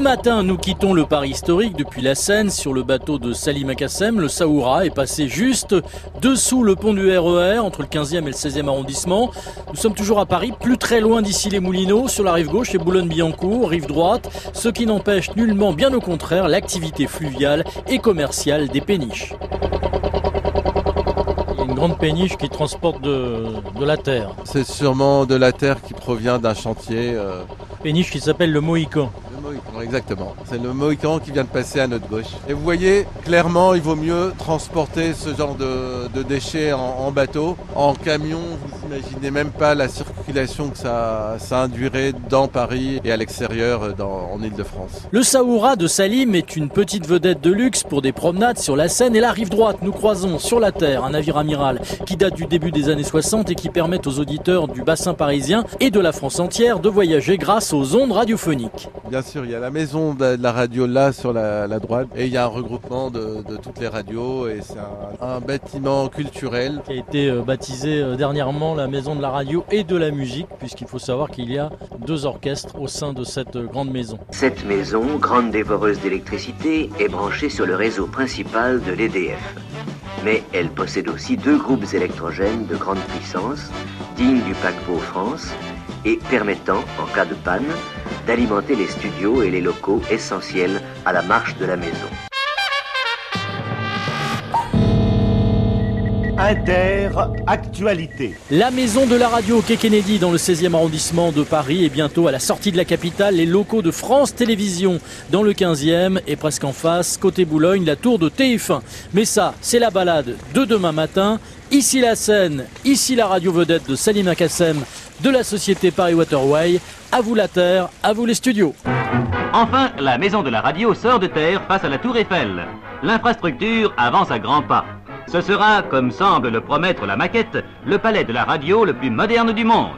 matin, nous quittons le Paris historique depuis la Seine sur le bateau de Salim Akassem. Le Saoura est passé juste dessous le pont du RER e entre le 15e et le 16e arrondissement. Nous sommes toujours à Paris, plus très loin d'ici les Moulineaux, sur la rive gauche et Boulogne-Billancourt, rive droite, ce qui n'empêche nullement, bien au contraire, l'activité fluviale et commerciale des péniches. Il y a une grande péniche qui transporte de, la terre. C'est sûrement de la terre qui provient d'un chantier. Euh, péniche qui s'appelle le Mohican. Exactement. C'est le Mohican qui vient de passer à notre gauche. Et vous voyez, clairement, il vaut mieux transporter ce genre de, déchets en, bateau. En camion, n'imaginez même pas la circulation que ça, ça induirait dans Paris et à l'extérieur en Ile-de-France. Le Saoura de Salim est une petite vedette de luxe pour des promenades sur la Seine et la rive droite. Nous croisons sur la Terre un navire amiral qui date du début des années 60 et qui permet aux auditeurs du bassin parisien et de la France entière de voyager grâce aux ondes radiophoniques. Bien sûr, il y a la maison de la radio là sur la, droite et il y a un regroupement de, toutes les radios et c'est un, bâtiment culturel. Qui a été euh, baptisé euh, dernièrement la maison de la radio et de la musique puisqu'il faut savoir qu'il y a deux orchestres au sein de cette grande maison. Cette maison, grande dévoreuse d'électricité, est branchée sur le réseau principal de l'EDF. Mais elle possède aussi deux groupes électrogènes de grande puissance, dignes du paquebot France et permettant, en cas de panne, d'alimenter les studios et les locaux essentiels à la marche de la maison. Inter Actualité. La maison de la radio Quai Kennedy dans le 16e arrondissement de Paris et bientôt à la sortie de la capitale les locaux de France Télévisions dans le 15e et presque en face côté Boulogne la tour de TF1. Mais ça, c'est la balade de demain matin. Ici la scène, ici la radio vedette de Salim Akassem de la société Paris Waterway. À vous la terre, à vous les studios. Enfin, la maison de la radio sort de terre face à la tour Eiffel. L'infrastructure avance à grands pas. Ce sera, comme semble le promettre la maquette, le palais de la radio le plus moderne du monde.